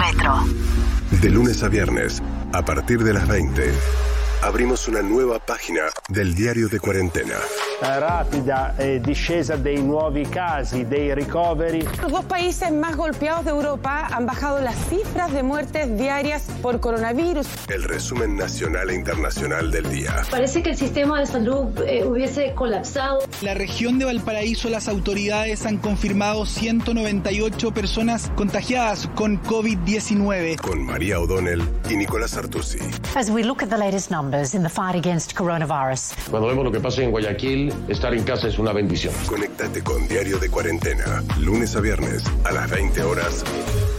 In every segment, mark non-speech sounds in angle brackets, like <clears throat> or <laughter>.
Metro. De lunes a viernes, a partir de las 20, abrimos una nuova página del diario de cuarentena. Rapida eh, discesa dei nuovi casi, dei ricoveri. Los dos países más golpeados de Europa han bajado las cifras de muertes diarias por coronavirus. El resumen nacional e internacional del día. Parece que el sistema de salud eh, hubiese colapsado. La región de Valparaíso, las autoridades han confirmado 198 personas contagiadas con COVID-19. Con María O'Donnell y Nicolás Artusi. As we look at the latest numbers in the fight against coronavirus. Cuando vemos lo que pasa en Guayaquil, estar en casa es una bendición. Conéctate con Diario de Cuarentena, lunes a viernes a las 20 horas,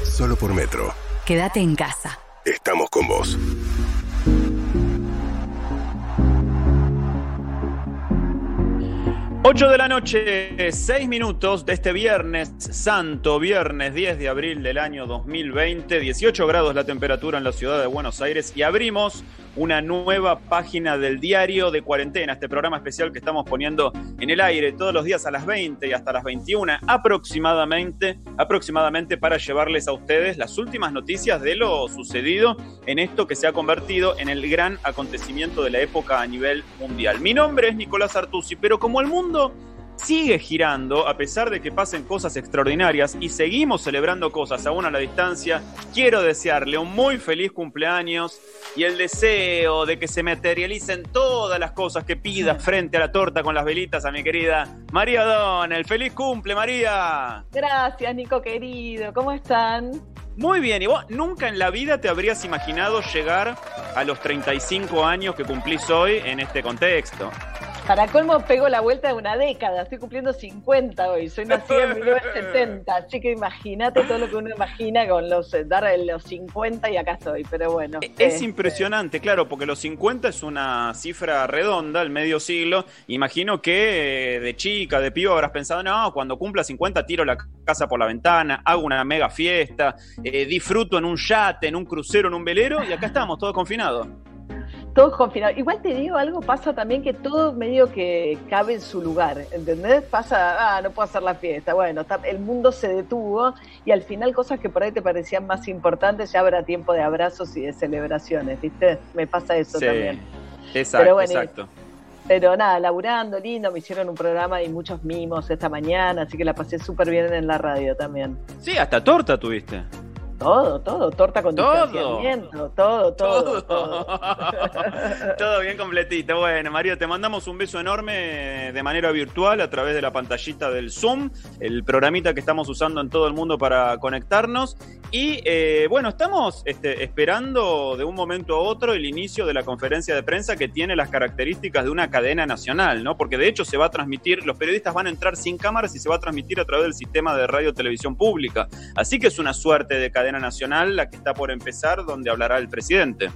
solo por Metro. Quédate en casa. Estamos con vos. 8 de la noche, 6 minutos de este viernes santo, viernes 10 de abril del año 2020, 18 grados la temperatura en la ciudad de Buenos Aires y abrimos una nueva página del diario de cuarentena, este programa especial que estamos poniendo en el aire todos los días a las 20 y hasta las 21 aproximadamente, aproximadamente para llevarles a ustedes las últimas noticias de lo sucedido en esto que se ha convertido en el gran acontecimiento de la época a nivel mundial. Mi nombre es Nicolás Artusi, pero como el mundo sigue girando a pesar de que pasen cosas extraordinarias y seguimos celebrando cosas aún a la distancia, quiero desearle un muy feliz cumpleaños y el deseo de que se materialicen todas las cosas que pida frente a la torta con las velitas a mi querida María Donel. ¡Feliz cumple, María! Gracias, Nico querido. ¿Cómo están? Muy bien, y vos nunca en la vida te habrías imaginado llegar a los 35 años que cumplís hoy en este contexto. Para colmo pego la vuelta de una década, estoy cumpliendo 50 hoy, soy nacida en 1970, <laughs> así que imagínate todo lo que uno imagina con los eh, dar los 50 y acá estoy, pero bueno. Es este, impresionante, claro, porque los 50 es una cifra redonda, el medio siglo. Imagino que eh, de chica, de pibe, habrás pensado, no, cuando cumpla 50 tiro la casa por la ventana, hago una mega fiesta, eh, disfruto en un yate, en un crucero, en un velero, y acá estamos, todos confinados. Todos confinados. Igual te digo algo, pasa también que todo medio que cabe en su lugar, ¿entendés? Pasa, ah, no puedo hacer la fiesta, bueno, está- el mundo se detuvo y al final cosas que por ahí te parecían más importantes ya habrá tiempo de abrazos y de celebraciones, ¿viste? Me pasa eso Sí, también. exacto, Pero bueno, exacto. Pero nada, laburando, lindo, me hicieron un programa y muchos mimos esta mañana, así que la pasé súper bien en la radio también. Sí, hasta torta tuviste. Todo, todo, torta con Todo. distanciamiento, todo, todo, todo. Todo <laughs> bien completito. Bueno, María, te mandamos un beso enorme de manera virtual a través de la pantallita del Zoom, el programita que estamos usando en todo el mundo para conectarnos. Y eh, bueno, estamos este, esperando de un momento a otro el inicio de la conferencia de prensa que tiene las características de una cadena nacional, ¿no? Porque de hecho se va a transmitir, los periodistas van a entrar sin cámaras y se va a transmitir a través del sistema de radio televisión pública. Así que es una suerte de cadena nacional la que está por empezar, donde hablará el presidente.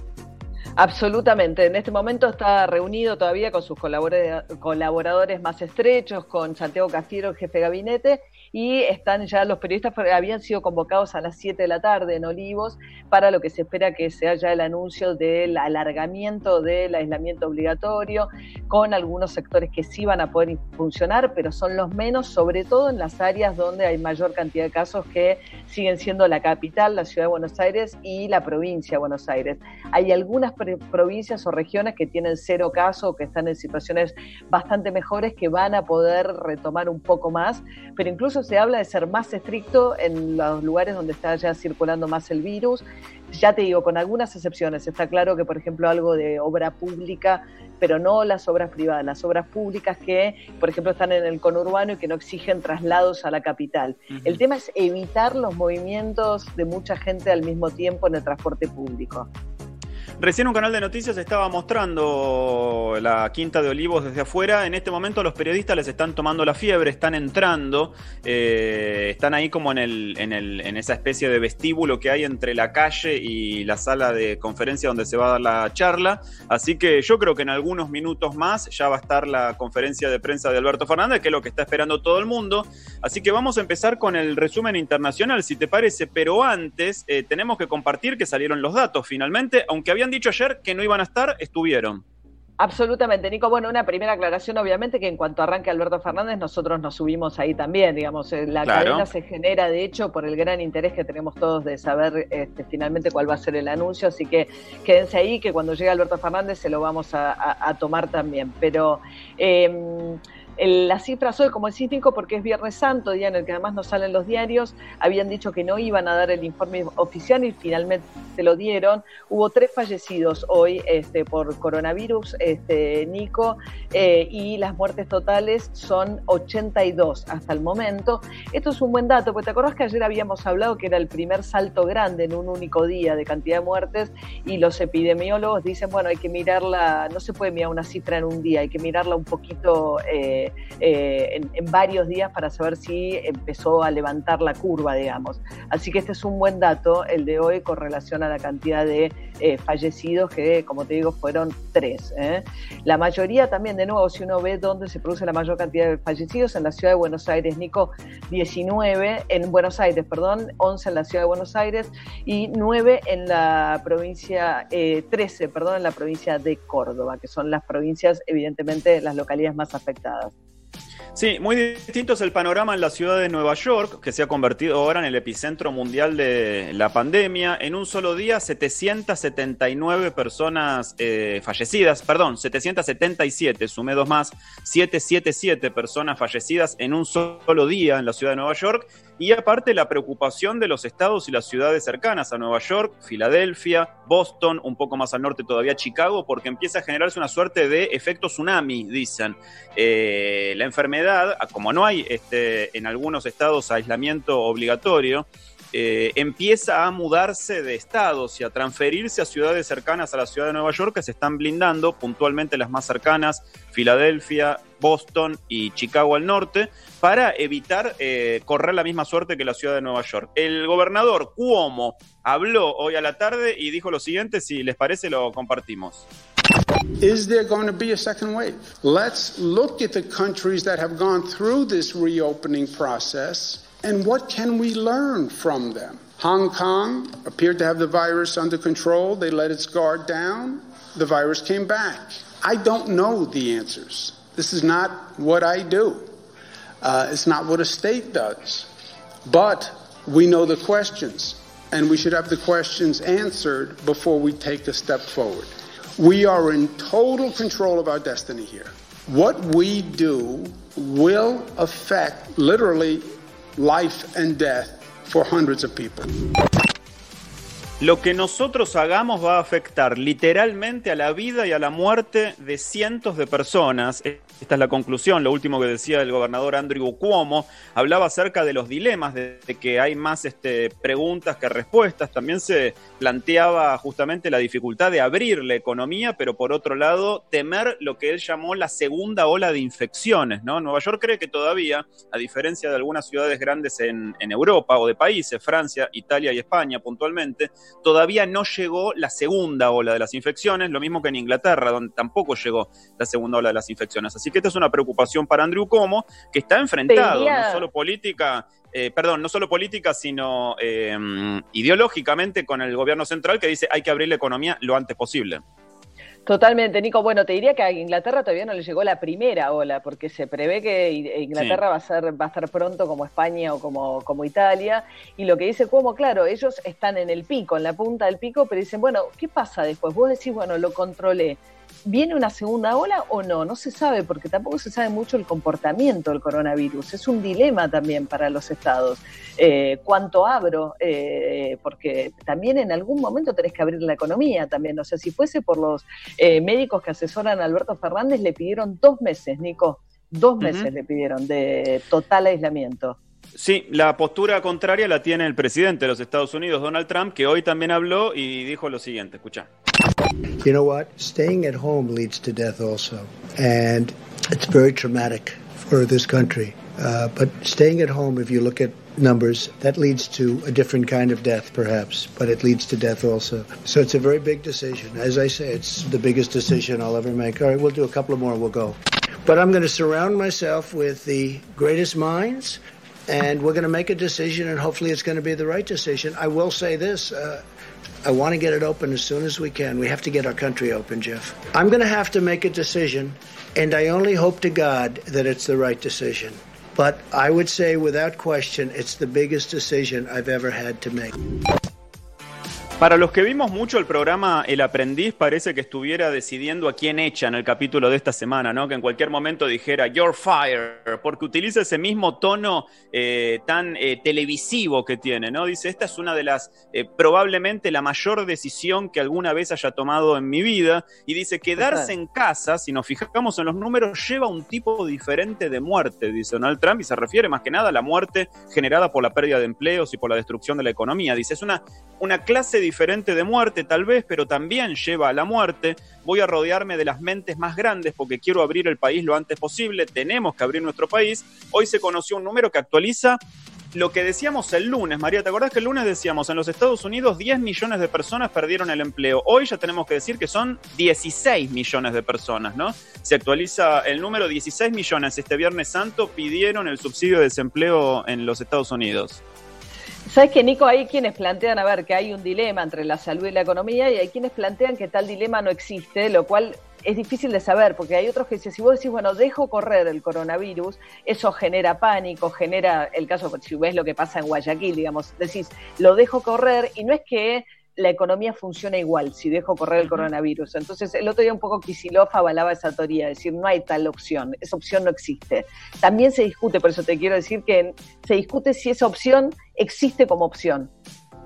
Absolutamente. En este momento está reunido todavía con sus colabora- colaboradores más estrechos, con Santiago Cafiero, jefe de gabinete, y están ya los periodistas, habían sido convocados a las 7 de la tarde en Olivos para lo que se espera que sea ya el anuncio del alargamiento del aislamiento obligatorio, con algunos sectores que sí van a poder funcionar, pero son los menos, sobre todo en las áreas donde hay mayor cantidad de casos que siguen siendo la capital, la ciudad de Buenos Aires y la provincia de Buenos Aires. Hay algunas provincias o regiones que tienen cero casos, que están en situaciones bastante mejores, que van a poder retomar un poco más, pero incluso se habla de ser más estricto en los lugares donde está ya circulando más el virus. Ya te digo, con algunas excepciones. Está claro que, por ejemplo, algo de obra pública, pero no las obras privadas, las obras públicas que, por ejemplo, están en el conurbano y que no exigen traslados a la capital. El tema es evitar los movimientos de mucha gente al mismo tiempo en el transporte público. Recién un canal de noticias estaba mostrando la Quinta de Olivos desde afuera. En este momento los periodistas les están tomando la fiebre, están entrando, eh, están ahí como en, el, en, el, en esa especie de vestíbulo que hay entre la calle y la sala de conferencia donde se va a dar la charla. Así que yo creo que en algunos minutos más ya va a estar la conferencia de prensa de Alberto Fernández, que es lo que está esperando todo el mundo. Así que vamos a empezar con el resumen internacional, si te parece. Pero antes eh, tenemos que compartir que salieron los datos finalmente, aunque habían dicho ayer que no iban a estar, estuvieron. Absolutamente, Nico. Bueno, una primera aclaración, obviamente, que en cuanto arranque Alberto Fernández, nosotros nos subimos ahí también, digamos, eh, la cadena se genera, de hecho, por el gran interés que tenemos todos de saber este, finalmente cuál va a ser el anuncio, así que quédense ahí, que cuando llegue Alberto Fernández se lo vamos a, tomar también. Pero... Eh, las cifras hoy, como decís Nico, porque es Viernes Santo, día en el que además no salen los diarios, habían dicho que no iban a dar el informe oficial y finalmente lo dieron. Hubo tres fallecidos hoy este, por coronavirus, este, Nico, eh, y las muertes totales son 82 hasta el momento. Esto es un buen dato, porque te acordás que ayer habíamos hablado que era el primer salto grande en un único día de cantidad de muertes y los epidemiólogos dicen, bueno, hay que mirarla, no se puede mirar una cifra en un día, hay que mirarla un poquito. Eh, eh, en, varios días para saber si empezó a levantar la curva, digamos. Así que este es un buen dato, el de hoy, con relación a la cantidad de eh, fallecidos, que como te digo, fueron tres. ¿eh? La mayoría también, de nuevo, si uno ve dónde se produce la mayor cantidad de fallecidos, en la ciudad de Buenos Aires, Nico, 19, en Buenos Aires, perdón, 11 en la ciudad de Buenos Aires y 9 en la provincia, 13, perdón, en la provincia de Córdoba, que son las provincias, evidentemente, las localidades más afectadas. Sí, muy distinto es el panorama en la ciudad de Nueva York, que se ha convertido ahora en el epicentro mundial de la pandemia. En un solo día, 779 personas eh, fallecidas, perdón, 777, sumé dos más, 777 personas fallecidas en un solo día en la ciudad de Nueva York. Y aparte la preocupación de los estados y las ciudades cercanas a Nueva York, Filadelfia, Boston, un poco más al norte todavía Chicago, porque empieza a generarse una suerte de efecto tsunami, dicen. Eh, la enfermedad, como no hay este, en algunos estados aislamiento obligatorio, eh, empieza a mudarse de estados y a transferirse a ciudades cercanas a la ciudad de Nueva York que se están blindando, puntualmente las más cercanas, Filadelfia, Boston y Chicago al norte, para evitar eh, correr la misma suerte que la ciudad de Nueva York. El gobernador Cuomo habló hoy a la tarde y dijo lo siguiente, si les parece lo compartimos. Is there going to be a second wave? Let's look at the countries that have gone through this reopening process and what can we learn from them? Hong Kong appeared to have the virus under control. They let its guard down. The virus came back. I don't know the answers. This is not what I do. Uh, it's not what a state does. But we know the questions, and we should have the questions answered before we take a step forward. We are in total control of our destiny here. What we do will affect literally life and death for hundreds of people. Lo que nosotros hagamos va a afectar literalmente a la vida y a la muerte de cientos de personas. Esta es la conclusión, lo último que decía el gobernador Andrew Cuomo. Hablaba acerca de los dilemas, de, que hay más este, preguntas que respuestas. También se planteaba justamente la dificultad de abrir la economía, pero por otro lado, temer lo que él llamó la segunda ola de infecciones. ¿no? Nueva York cree que todavía, a diferencia de algunas ciudades grandes en, Europa o de países, Francia, Italia y España puntualmente, todavía no llegó la segunda ola de las infecciones, lo mismo que en Inglaterra, donde tampoco llegó la segunda ola de las infecciones. Que esta es una preocupación para Andrew Como, que está enfrentado, no solo política, eh, perdón, no solo política, sino eh, ideológicamente con el gobierno central que dice hay que abrir la economía lo antes posible. Totalmente, Nico. Bueno, te diría que a Inglaterra todavía no le llegó la primera ola, porque se prevé que Inglaterra va a ser, va a estar pronto como España o como, como Italia. Y lo que dice como, claro, ellos están en el pico, en la punta del pico, pero dicen, bueno, ¿qué pasa después? Vos decís, bueno, lo controlé. ¿Viene una segunda ola o no? No se sabe, porque tampoco se sabe mucho el comportamiento del coronavirus. Es un dilema también para los estados. Eh, ¿Cuánto abro? Eh, porque también en algún momento tenés que abrir la economía también. O sea, si fuese por los eh, médicos que asesoran a Alberto Fernández, le pidieron dos meses, Nico. Dos meses le pidieron de total aislamiento. Sí, la postura contraria la tiene el presidente de los Estados Unidos, Donald Trump, que hoy también habló y dijo lo siguiente, escucha. You know what? Staying at home leads to death also. And it's very traumatic for this country. Uh, but staying at home, if you look at numbers, that leads to a different kind of death, perhaps, but it leads to death also. So it's a very big decision. As I say, it's the biggest decision I'll ever make. All right, we'll do a couple of more, we'll go. But I'm going to surround myself with the greatest minds and we're going to make a decision, and hopefully it's going to be the right decision. I will say this. Uh, I want to get it open as soon as we can. We have to get our country open, Jeff. I'm going to have to make a decision, and I only hope to God that it's the right decision. But I would say, without question, it's the biggest decision I've ever had to make. Para los que vimos mucho el programa El Aprendiz, parece que estuviera decidiendo a quién echa en el capítulo de esta semana, ¿no? Que en cualquier momento dijera You're fired, porque utiliza ese mismo tono eh, tan eh, televisivo que tiene, ¿no? Dice, esta es una de las, eh, probablemente la mayor decisión que alguna vez haya tomado en mi vida. Y dice, quedarse en casa, si nos fijamos en los números, lleva un tipo diferente de muerte, dice Donald Trump, y se refiere más que nada a la muerte generada por la pérdida de empleos y por la destrucción de la economía. Dice, es una, una clase diferente de muerte tal vez, pero también lleva a la muerte. Voy a rodearme de las mentes más grandes porque quiero abrir el país lo antes posible. Tenemos que abrir nuestro país. Hoy se conoció un número que actualiza lo que decíamos el lunes, María, ¿te acordás que el lunes decíamos en los Estados Unidos 10 millones de personas perdieron el empleo? Hoy ya tenemos que decir que son 16 millones de personas, ¿no? Se actualiza el número 16 millones este Viernes Santo pidieron el subsidio de desempleo en los Estados Unidos. Sabes que, Nico, hay quienes plantean, a ver, que hay un dilema entre la salud y la economía y hay quienes plantean que tal dilema no existe, lo cual es difícil de saber, porque hay otros que dicen, si vos decís, bueno, dejo correr el coronavirus, eso genera pánico, genera el caso, si ves lo que pasa en Guayaquil, digamos, decís, lo dejo correr y no es que la economía funciona igual si dejo correr el coronavirus. Entonces, el otro día un poco Kisilov avalaba esa teoría, es decir, no hay tal opción, esa opción no existe. También se discute, por eso te quiero decir que se discute si esa opción existe como opción.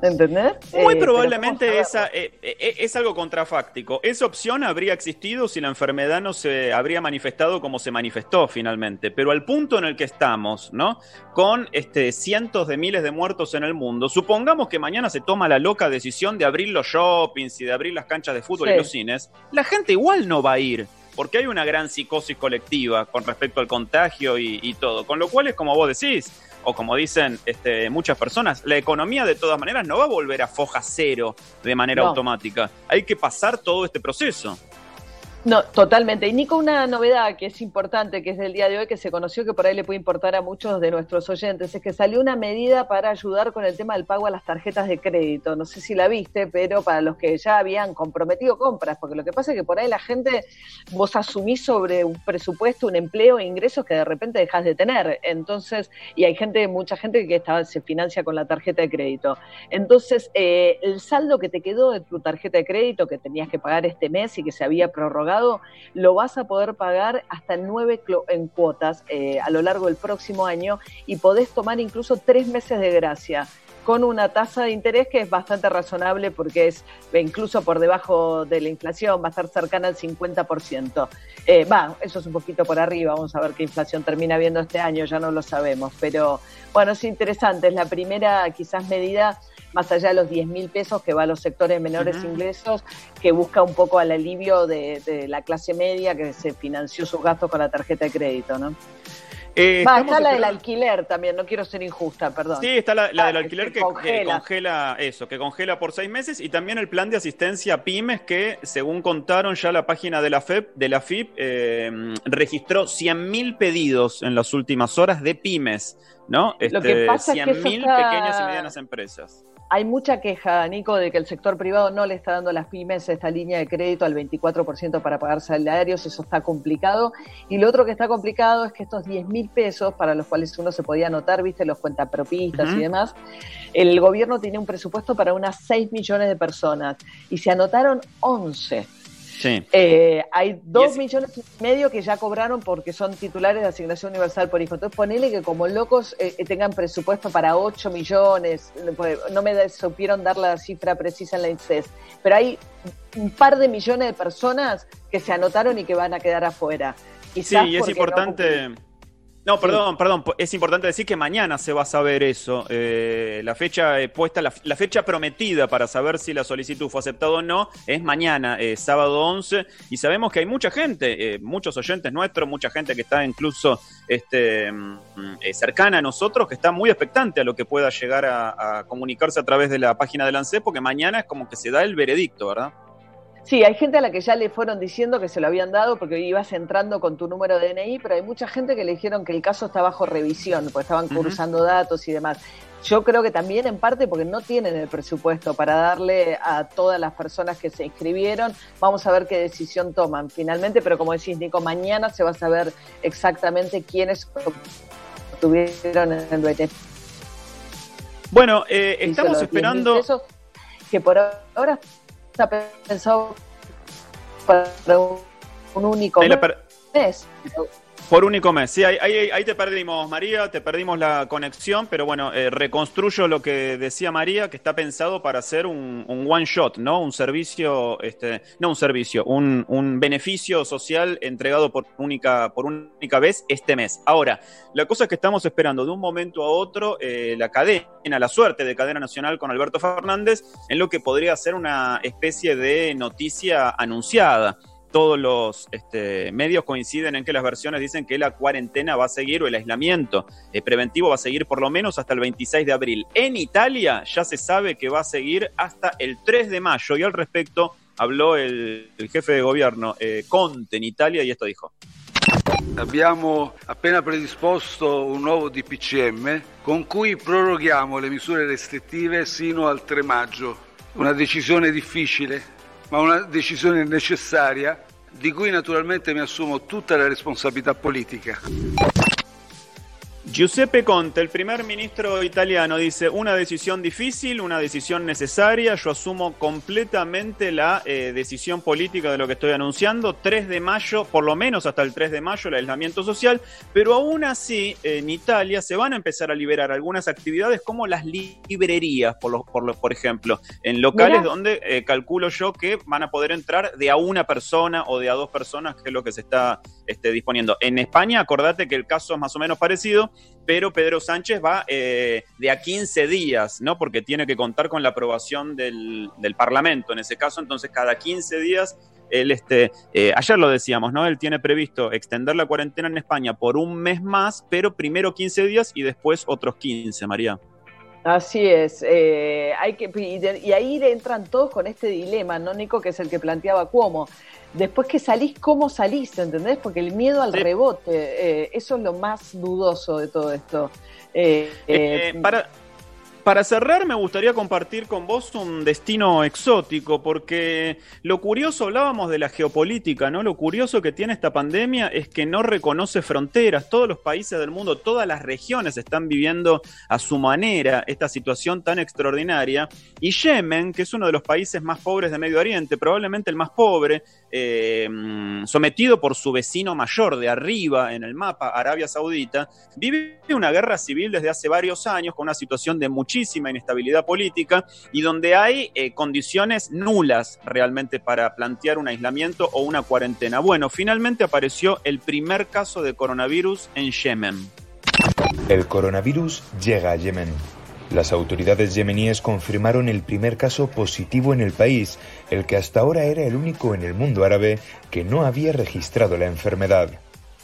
¿Entendés? Muy Eh, probablemente esa, eh, eh, es algo contrafáctico. Esa opción habría existido si la enfermedad no se habría manifestado como se manifestó finalmente. Pero al punto en el que estamos, ¿no? Con este, cientos de miles de muertos en el mundo, supongamos que mañana se toma la loca decisión de abrir los shoppings y de abrir las canchas de fútbol Sí. y los cines, la gente igual no va a ir. Porque hay una gran psicosis colectiva con respecto al contagio y, y todo. Con lo cual es como vos decís, o como dicen este, muchas personas, la economía de todas maneras no va a volver a foja cero de manera No. automática. Hay que pasar todo este proceso. No, totalmente. Y Nico, una novedad que es importante, que es del día de hoy, que se conoció que por ahí le puede importar a muchos de nuestros oyentes, es que salió una medida para ayudar con el tema del pago a las tarjetas de crédito. No sé si la viste, pero para los que ya habían comprometido compras, porque lo que pasa es que por ahí la gente, vos asumís sobre un presupuesto, un empleo e ingresos que de repente dejas de tener. Entonces, y hay gente, mucha gente que estaba, se financia con la tarjeta de crédito. Entonces, eh, el saldo que te quedó de tu tarjeta de crédito que tenías que pagar este mes y que se había prorrogado, lo vas a poder pagar hasta nueve en cuotas eh, a lo largo del próximo año y podés tomar incluso tres meses de gracia con una tasa de interés que es bastante razonable porque es incluso por debajo de la inflación, va a estar cercana al 50%. Eh, Va, eso es un poquito por arriba, vamos a ver qué inflación termina viendo este año, ya no lo sabemos, pero bueno, es interesante, es la primera quizás medida más allá de los 10 mil pesos que va a los sectores menores ingresos, que busca un poco al alivio de, de la clase media que se financió sus gastos con la tarjeta de crédito, ¿no? Eh, Va, está la del alquiler también, no quiero ser injusta, perdón. Sí, está la, la Ah, del que alquiler que, que congela. congela eso, que congela por seis meses y también el plan de asistencia a pymes que, según contaron ya la página de la FEP, de la FIP, eh, registró 100.000 pedidos en las últimas horas de pymes, ¿no? Lo que pasa es que eso 100.000 está- pequeñas y medianas empresas. Hay mucha queja, Nico, de que el sector privado no le está dando a las pymes esta línea de crédito al 24% para pagar salarios, eso está complicado. Y lo otro que está complicado es que estos 10 mil pesos, para los cuales uno se podía anotar, viste, los cuentapropistas Ujú. y demás, el gobierno tiene un presupuesto para unas 6 millones de personas y se anotaron 11. Sí. Eh, hay dos es- millones y medio que ya cobraron porque son titulares de asignación universal por hijo. Entonces ponele que como locos eh, eh, tengan presupuesto para 8 millones, no me supieron dar la cifra precisa en la INSES, pero hay un par de millones de personas que se anotaron y que van a quedar afuera. Sí, y es no importante. No, perdón, perdón. Es importante decir que mañana se va a saber eso. Eh, la fecha eh, puesta, la, la fecha prometida para saber si la solicitud fue aceptada o no es mañana, eh, sábado 11. Y sabemos que hay mucha gente, eh, muchos oyentes nuestros, mucha gente que está incluso este, mm, cercana a nosotros, que está muy expectante a lo que pueda llegar a, a comunicarse a través de la página del ANSES, porque mañana es como que se da el veredicto, ¿verdad? Sí, hay gente a la que ya le fueron diciendo que se lo habían dado porque ibas entrando con tu número de DNI, pero hay mucha gente que le dijeron que el caso está bajo revisión, porque estaban cruzando datos y demás. Yo creo que también en parte porque no tienen el presupuesto para darle a todas las personas que se inscribieron. Vamos a ver qué decisión toman finalmente, pero como decís, Nico, mañana se va a saber exactamente quiénes tuvieron el beneficio. Bueno, eh, estamos esperando... que por ahora está pensado para un único mes. Por único mes. Sí, ahí, ahí, te perdimos, María, te perdimos la conexión, pero bueno, eh, reconstruyo lo que decía María, que está pensado para hacer un, one shot, ¿no? Un servicio, este, no un servicio, un, un, beneficio social entregado por única, por única vez este mes. Ahora, la cosa es que estamos esperando de un momento a otro eh, la cadena, la suerte de cadena nacional con Alberto Fernández, en lo que podría ser una especie de noticia anunciada todos los este, medios coinciden en que las versiones dicen que la cuarentena va a seguir o el aislamiento eh, preventivo va a seguir por lo menos hasta el 26 de abril. En Italia ya se sabe que va a seguir hasta el 3 de mayo y al respecto habló el, jefe de gobierno eh, Conte en Italia y esto dijo. Abbiamo appena predisposto un nuovo DPCM con cui proroghiamo le misure restrittive sino al 3 maggio. Una decisione difficile ma una decisione necessaria di cui naturalmente mi assumo tutta la responsabilità politica. Giuseppe Conte, el primer ministro italiano, dice, una decisión difícil, una decisión necesaria, yo asumo completamente la eh, decisión política de lo que estoy anunciando, 3 de mayo, por lo menos hasta el 3 de mayo, el aislamiento social, pero aún así en Italia se van a empezar a liberar algunas actividades como las librerías, por, por, por ejemplo, en locales donde eh, calculo yo que van a poder entrar de a una persona o de a dos personas, que es lo que se está este, disponiendo. En España, acordate que el caso es más o menos parecido, pero Pedro Sánchez va eh, de a 15 días, ¿no? Porque tiene que contar con la aprobación del, Parlamento en ese caso, entonces cada 15 días él, este, eh, ayer lo decíamos, ¿no? Él tiene previsto extender la cuarentena en España por un mes más, pero primero 15 días y después otros 15, María. Así es, eh, hay que, y, y, ahí entran todos con este dilema, ¿no, Nico? Que es el que planteaba Cuomo después que salís, ¿cómo salís? ¿Entendés? Porque el miedo al rebote, eh, eso es lo más dudoso de todo esto. Eh, eh, para, para cerrar, me gustaría compartir con vos un destino exótico, porque lo curioso, hablábamos de la geopolítica, ¿no? Lo curioso que tiene esta pandemia es que no reconoce fronteras. Todos los países del mundo, todas las regiones están viviendo a su manera esta situación tan extraordinaria. Y Yemen, que es uno de los países más pobres de Medio Oriente, probablemente el más pobre, eh, sometido por su vecino mayor de arriba en el mapa, Arabia Saudita, vive una guerra civil desde hace varios años con una situación de muchísima inestabilidad política y donde hay eh, condiciones nulas realmente para plantear un aislamiento o una cuarentena. Bueno, finalmente apareció el primer caso de coronavirus en Yemen. El coronavirus llega a Yemen. Las autoridades yemeníes confirmaron el primer caso positivo en el país, el que hasta ahora era el único en el mundo árabe que no había registrado la enfermedad.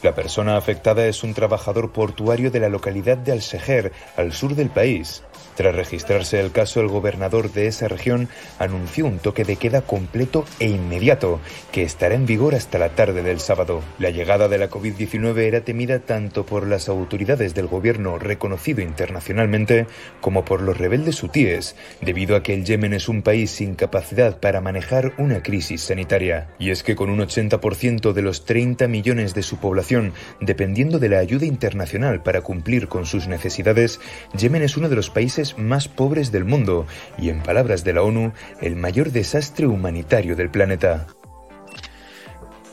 La persona afectada es un trabajador portuario de la localidad de Al-Seher, al sur del país. Tras registrarse el caso, el gobernador de esa región anunció un toque de queda completo e inmediato, que estará en vigor hasta la tarde del sábado. La llegada de la COVID-19 era temida tanto por las autoridades del gobierno reconocido internacionalmente como por los rebeldes hutíes, debido a que el Yemen es un país sin capacidad para manejar una crisis sanitaria. Y es que con un 80% de los 30 millones de su población dependiendo de la ayuda internacional para cumplir con sus necesidades, Yemen es uno de los países más pobres del mundo y, en palabras de la ONU, el mayor desastre humanitario del planeta.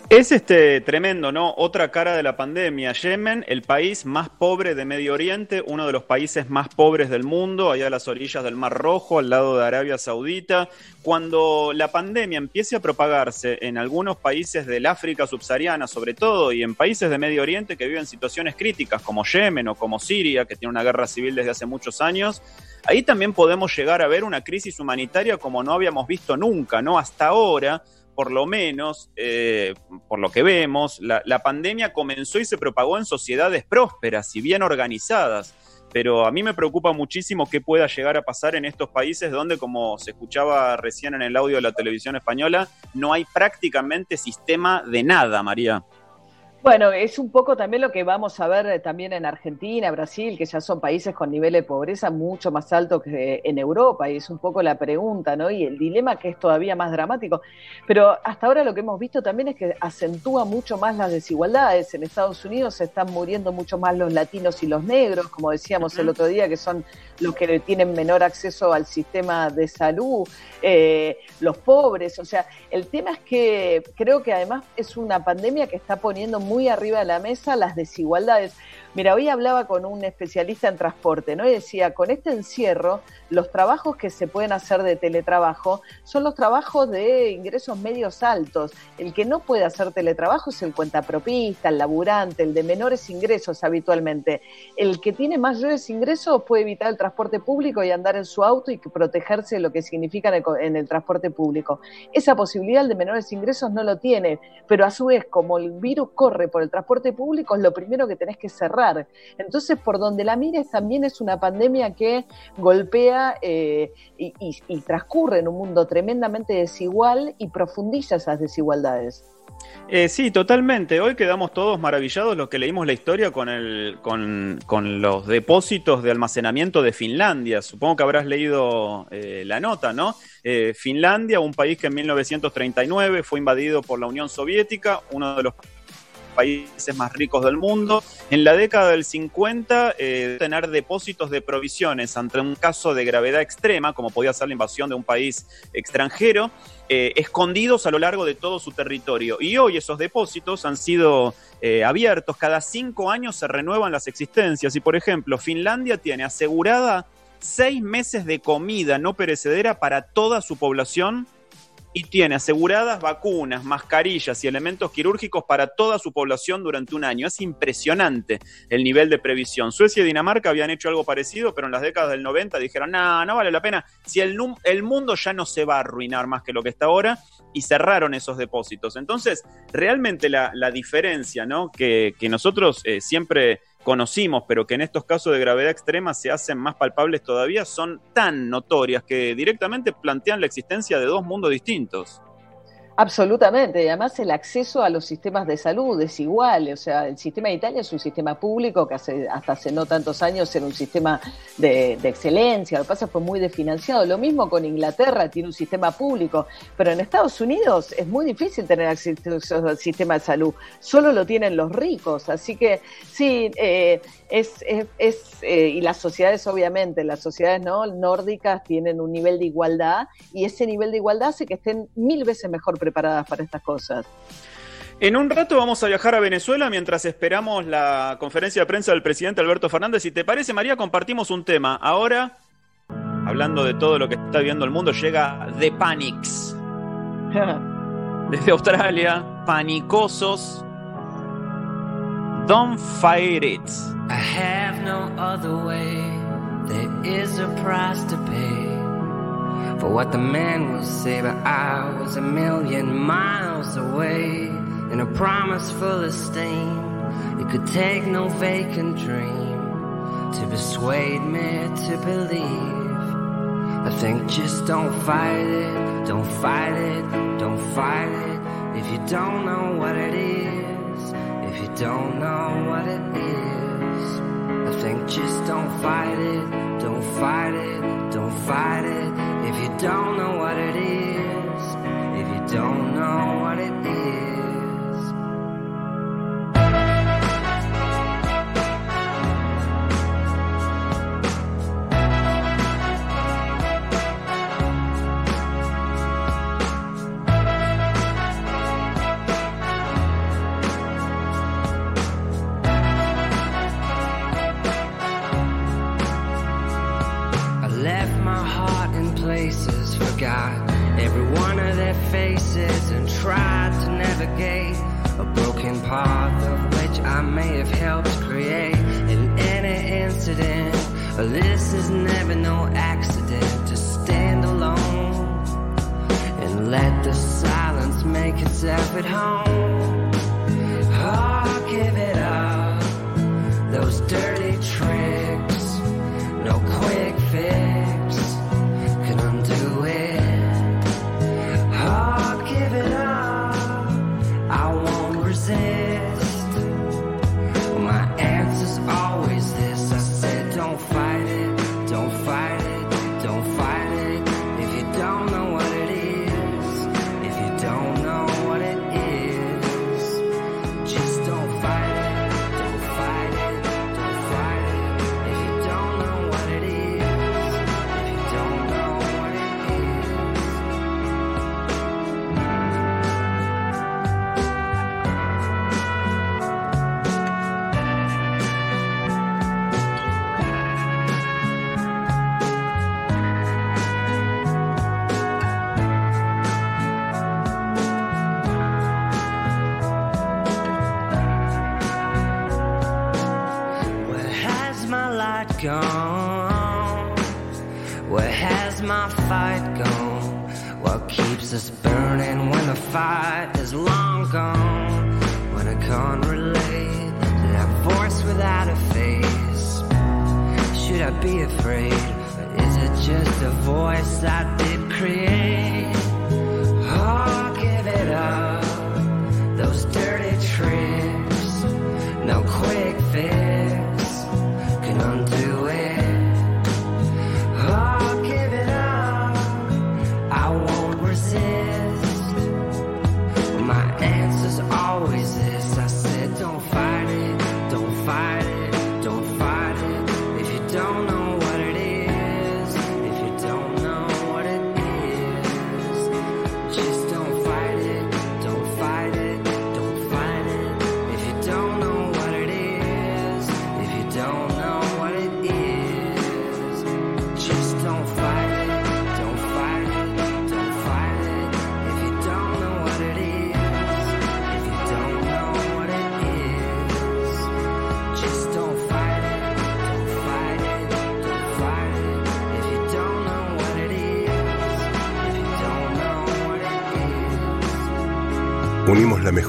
Es este tremendo, ¿no? Otra cara de la pandemia. Yemen, el país más pobre de Medio Oriente, uno de los países más pobres del mundo, allá a las orillas del Mar Rojo, al lado de Arabia Saudita. Cuando la pandemia empiece a propagarse en algunos países del África subsahariana, sobre todo, y en países de Medio Oriente que viven situaciones críticas, como Yemen o como Siria, que tiene una guerra civil desde hace muchos años, ahí también podemos llegar a ver una crisis humanitaria como no habíamos visto nunca, ¿no? Hasta ahora por lo menos, eh, por lo que vemos, la, pandemia comenzó y se propagó en sociedades prósperas y bien organizadas. pero a mí me preocupa muchísimo qué pueda llegar a pasar en estos países donde, como se escuchaba recién en el audio de la televisión española, no hay prácticamente sistema de nada, María. Bueno, es un poco también lo que vamos a ver eh, también en Argentina, Brasil, que ya son países con niveles de pobreza mucho más altos que en Europa, y es un poco la pregunta, ¿no? Y el dilema que es todavía más dramático. Pero hasta ahora lo que hemos visto también es que acentúa mucho más las desigualdades. En Estados Unidos se están muriendo mucho más los latinos y los negros, como decíamos el otro día, que son los que tienen menor acceso al sistema de salud, eh, los pobres. O sea, el tema es que creo que además es una pandemia que está poniendo muy arriba de la mesa las desigualdades. Mira, hoy hablaba con un especialista en transporte, ¿no? Y decía, con este encierro, los trabajos que se pueden hacer de teletrabajo son los trabajos de ingresos medios altos. El que no puede hacer teletrabajo es el cuentapropista, el laburante, el de menores ingresos habitualmente. El que tiene mayores ingresos puede evitar el transporte público y andar en su auto y protegerse de lo que significa en el, transporte público. Esa posibilidad el de menores ingresos no lo tiene, pero a su vez, como el virus corre por el transporte público, es lo primero que tenés que cerrar entonces, por donde la mires, también es una pandemia que golpea eh, y, transcurre en un mundo tremendamente desigual y profundiza esas desigualdades. Eh, sí, totalmente. Hoy quedamos todos maravillados los que leímos la historia con, el, con, los depósitos de almacenamiento de Finlandia. Supongo que habrás leído eh, la nota, ¿no? Finlandia, un país que en 1939 fue invadido por la Unión Soviética, uno de los países más ricos del mundo. En la década del 50, eh, tener depósitos de provisiones ante un caso de gravedad extrema, como podía ser la invasión de un país extranjero, eh, escondidos a lo largo de todo su territorio. Y hoy esos depósitos han sido eh, abiertos, cada cinco años se renuevan las existencias. Y por ejemplo, Finlandia tiene asegurada seis meses de comida no perecedera para toda su población y tiene aseguradas vacunas, mascarillas y elementos quirúrgicos para toda su población durante un año. Es impresionante el nivel de previsión. Suecia y Dinamarca habían hecho algo parecido, pero en las décadas del 90 dijeron, no, no vale la pena, si el, el mundo ya no se va a arruinar más que lo que está ahora, y cerraron esos depósitos. Entonces, realmente la, diferencia ¿no? que, nosotros eh, siempre conocimos, pero que en estos casos de gravedad extrema se hacen más palpables todavía, son tan notorias que directamente plantean la existencia de dos mundos distintos. Absolutamente, y además el acceso a los sistemas de salud es igual, o sea, el sistema de Italia es un sistema público que hace, hasta hace no tantos años era un sistema de, excelencia, lo que pasa fue muy desfinanciado, lo mismo con Inglaterra, tiene un sistema público, pero en Estados Unidos es muy difícil tener acceso al sistema de salud, solo lo tienen los ricos, así que sí, eh, es, es, eh, y las sociedades obviamente, las sociedades ¿no? nórdicas tienen un nivel de igualdad y ese nivel de igualdad hace que estén mil veces mejor preparadas para estas cosas. En un rato vamos a viajar a Venezuela mientras esperamos la conferencia de prensa del presidente Alberto Fernández. Si te parece, María, compartimos un tema. Ahora, hablando de todo lo que está viviendo el mundo, llega The Panics. <laughs> Desde Australia, panicosos. Don't fight it. I have no other way. There is a price to pay. for what the man will say, but I was a million miles away in a promise full of stain. It could take no vacant dream to persuade me to believe. I think just don't fight it, don't fight it, don't fight it. If you don't know what it is, don't know what it is, I think just don't fight it, don't fight it, don't fight it. If you don't know what it is, if you don't know what it is.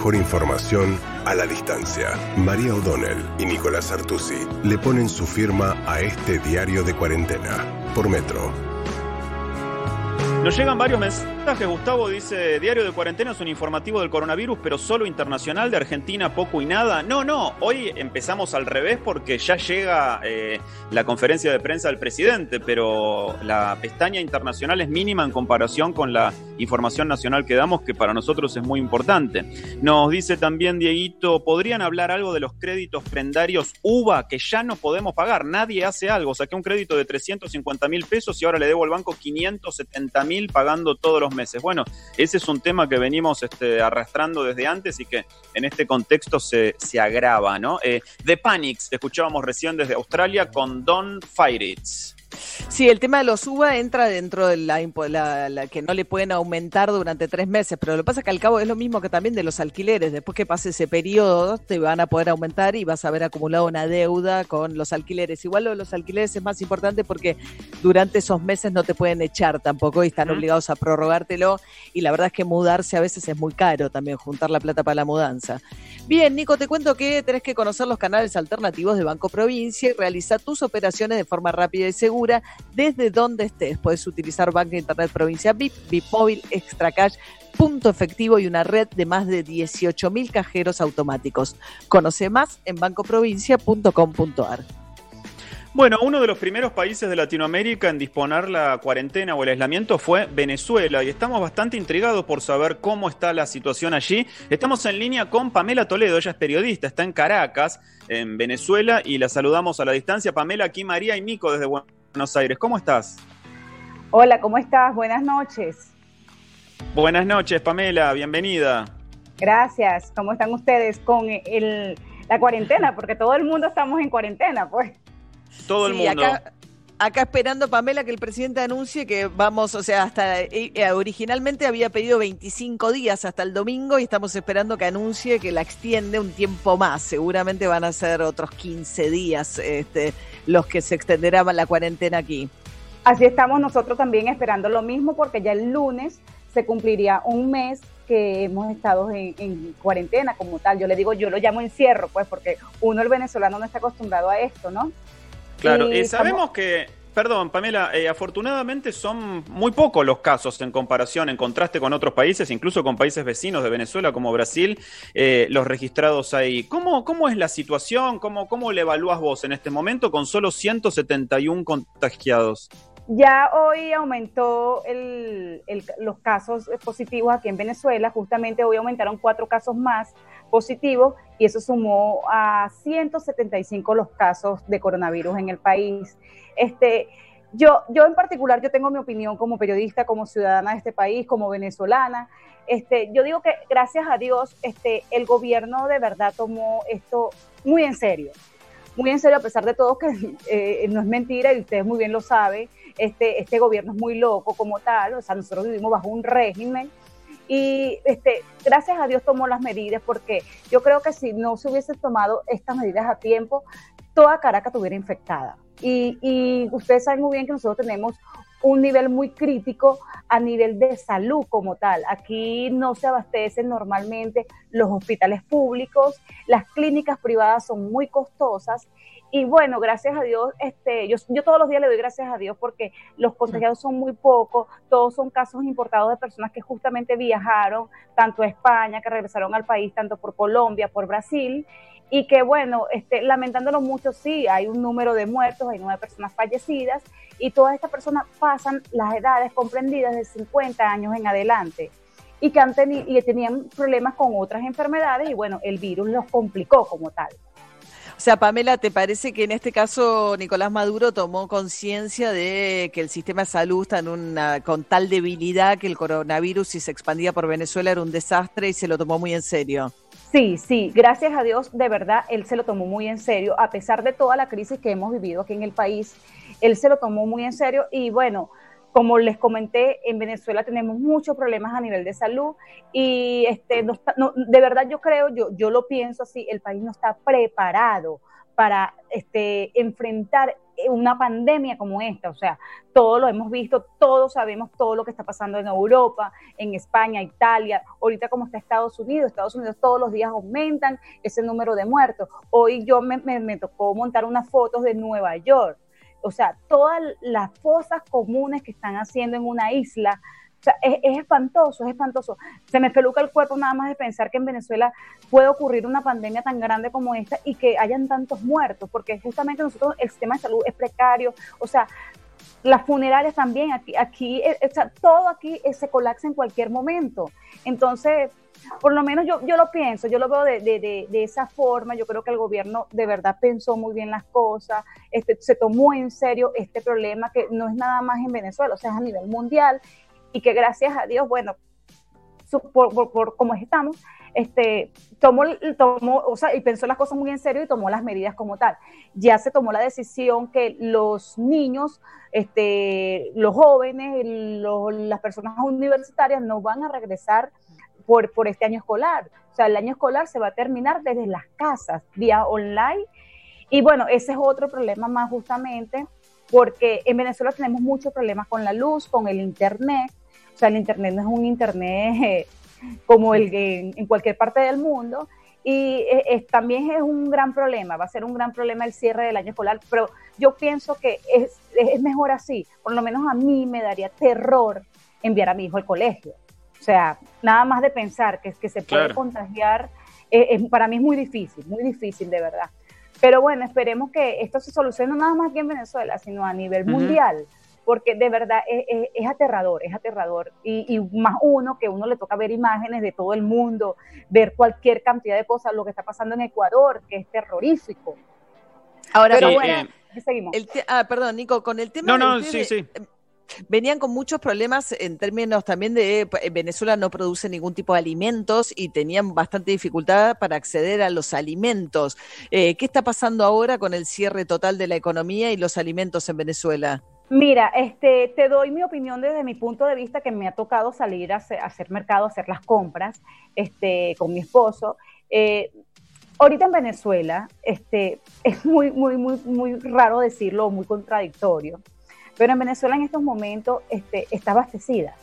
Mejor información a la distancia. María O'Donnell y Nicolás Artusi le ponen su firma a este diario de cuarentena por Metro. Nos llegan varios mensajes. Gustavo dice: Diario de cuarentena es un informativo del coronavirus, pero solo internacional, de Argentina poco y nada. No, no, hoy empezamos al revés porque ya llega eh, la conferencia de prensa del presidente, pero la pestaña internacional es mínima en comparación con la información nacional que damos, que para nosotros es muy importante. Nos dice también Dieguito: ¿podrían hablar algo de los créditos prendarios UVA que ya no podemos pagar? Nadie hace algo. Saqué un crédito de 350 mil pesos y ahora le debo al banco 570 mil pagando todos los meses. Bueno, ese es un tema que venimos este, arrastrando desde antes y que en este contexto se, se agrava, ¿no? Eh, The Panics, escuchábamos recién desde Australia con Don Fightits. Sí, el tema de los UVA entra dentro de la, la- la que no le pueden aumentar durante tres meses, pero lo que pasa es que al cabo es lo mismo que también de los alquileres. Después que pase ese periodo, te van a poder aumentar y vas a haber acumulado una deuda con los alquileres. Igual lo de los alquileres es más importante porque durante esos meses no te pueden echar tampoco y están obligados a prorrogártelo. Y la verdad es que mudarse a veces es muy caro también, juntar la plata para la mudanza. Bien, Nico, te cuento que tenés que conocer los canales alternativos de Banco Provincia y realizar tus operaciones de forma rápida y segura desde donde estés. Puedes utilizar Banca Internet Provincia VIP, VIP Móvil, Extra Cash, punto efectivo y una red de más de 18 mil cajeros automáticos. Conoce más en bancoprovincia.com.ar. Bueno, uno de los primeros países de Latinoamérica en disponer la cuarentena o el aislamiento fue Venezuela y estamos bastante intrigados por saber cómo está la situación allí. Estamos en línea con Pamela Toledo, ella es periodista, está en Caracas, en Venezuela, y la saludamos a la distancia. Pamela, aquí María y Nico desde Buenos Aires. ¿Cómo estás? Hola, ¿cómo estás? Buenas noches. Buenas noches, Pamela, bienvenida. Gracias. ¿Cómo están ustedes con el, la cuarentena? Porque todo el mundo estamos en cuarentena, pues. Todo el Sí, mundo. Acá, acá esperando, Pamela, que el presidente anuncie que vamos, o sea, hasta eh, eh, originalmente había pedido 25 días hasta el domingo y estamos esperando que anuncie que la extiende un tiempo más. Seguramente van a ser otros 15 días este, los que se extenderá la cuarentena aquí. Así estamos nosotros también esperando lo mismo porque ya el lunes se cumpliría un mes que hemos estado en, en cuarentena como tal. Yo le digo, yo lo llamo encierro, pues, porque uno, el venezolano, no está acostumbrado a esto, ¿no? Claro, Y eh, sabemos que, perdón, Pamela, eh, afortunadamente son muy pocos los casos en comparación, en contraste con otros países, incluso con países vecinos de Venezuela como Brasil, eh, los registrados ahí. ¿Cómo, ¿Cómo es la situación? ¿Cómo, ¿Cómo le evalúas vos en este momento con solo 171 contagiados? Ya hoy aumentó el- el- los casos positivos aquí en Venezuela, justamente hoy aumentaron cuatro casos más positivos y eso sumó a 175 los casos de coronavirus en el país. Este, yo, yo en particular, yo tengo mi opinión como periodista, como ciudadana de este país, como venezolana. Este, yo digo que gracias a Dios, este, el gobierno de verdad tomó esto muy en serio muy en serio, a pesar de todo que eh, no es mentira y ustedes muy bien lo saben, este, este gobierno es muy loco como tal, o sea, nosotros vivimos bajo un régimen y este, gracias a Dios tomó las medidas porque yo creo que si no se hubiesen tomado estas medidas a tiempo, toda Caracas estuviera infectada. Y, y ustedes saben muy bien que nosotros tenemos un nivel muy crítico a nivel de salud como tal. Aquí no se abastecen normalmente los hospitales públicos, las clínicas privadas son muy costosas y bueno, gracias a Dios, este, yo, yo todos los días le doy gracias a Dios porque los contagiados son muy pocos, todos son casos importados de personas que justamente viajaron tanto a España, que regresaron al país, tanto por Colombia, por Brasil, y que bueno, este, lamentándolo mucho, sí, hay un número de muertos, hay nueve personas fallecidas, y todas estas personas pasan las edades comprendidas de 50 años en adelante. Y que han tenido y tenían problemas con otras enfermedades y bueno, el virus los complicó como tal. O sea, Pamela, ¿te parece que en este caso Nicolás Maduro tomó conciencia de que el sistema de salud está en una, con tal debilidad que el coronavirus, si se expandía por Venezuela, era un desastre y se lo tomó muy en serio? Sí, sí, gracias a Dios, de verdad, él se lo tomó muy en serio, a pesar de toda la crisis que hemos vivido aquí en el país, él se lo tomó muy en serio y bueno, como les comenté, en Venezuela tenemos muchos problemas a nivel de salud y este, de verdad yo creo, yo, yo lo pienso así, el país no está preparado para este, enfrentar una pandemia como esta. O sea, todo lo hemos visto, todos sabemos todo lo que está pasando en Europa, en España, Italia, ahorita como está Estados Unidos, Estados Unidos todos los días aumentan ese número de muertos. Hoy yo me, me, me tocó montar unas fotos de Nueva York o sea, todas las fosas comunes que están haciendo en una isla, o sea, es, espantoso, es espantoso. Se me peluca el cuerpo nada más de pensar que en Venezuela puede ocurrir una pandemia tan grande como esta y que hayan tantos muertos, porque justamente nosotros el sistema de salud es precario, o sea, las funerarias también, aquí, aquí eh, todo aquí eh, se colapsa en cualquier momento. Entonces, por lo menos yo, yo lo pienso, yo lo veo de, de, de, esa forma, yo creo que el gobierno de verdad pensó muy bien las cosas, este, se tomó en serio este problema que no es nada más en Venezuela, o sea, es a nivel mundial y que gracias a Dios, bueno, por, por, por como estamos, este, tomó, tomó, o sea, y pensó las cosas muy en serio y tomó las medidas como tal. Ya se tomó la decisión que los niños, este, los jóvenes, las personas universitarias no van a regresar por, por este año escolar. O sea, el año escolar se va a terminar desde las casas, vía online. Y bueno, ese es otro problema más justamente, porque en Venezuela tenemos muchos problemas con la luz, con el Internet. O sea, el Internet no es un Internet eh, como el que en cualquier parte del mundo. Y también es un gran problema, va a ser un gran problema el cierre del año escolar, pero yo pienso que es, es mejor así. Por lo menos a mí me daría terror enviar a mi hijo al colegio. O sea, nada más de pensar que, que se puede contagiar, eh, para mí es muy difícil, muy difícil de verdad. Pero bueno, esperemos que esto se solucione no nada más aquí en Venezuela, sino a nivel mundial, porque de verdad es, aterrador, es aterrador. Y, más uno, que uno le toca ver imágenes de todo el mundo, ver cualquier cantidad de cosas, lo que está pasando en Ecuador, que es terrorífico. Ahora, Pero bueno, eh, seguimos. ah, perdón, Nico, con el tema... No, no, sí, sí venían con muchos problemas en términos también de eh, Venezuela no produce ningún tipo de alimentos y tenían bastante dificultad para acceder a los alimentos. Eh, ¿Qué está pasando ahora con el cierre total de la economía y los alimentos en Venezuela? Mira, este, te doy mi opinión desde mi punto de vista que me ha tocado salir a hacer, mercado, hacer las compras este, con mi esposo. Eh, ahorita en Venezuela, este, es muy, muy, muy, muy raro decirlo, muy contradictorio pero en Venezuela en estos momentos este, está abastecida.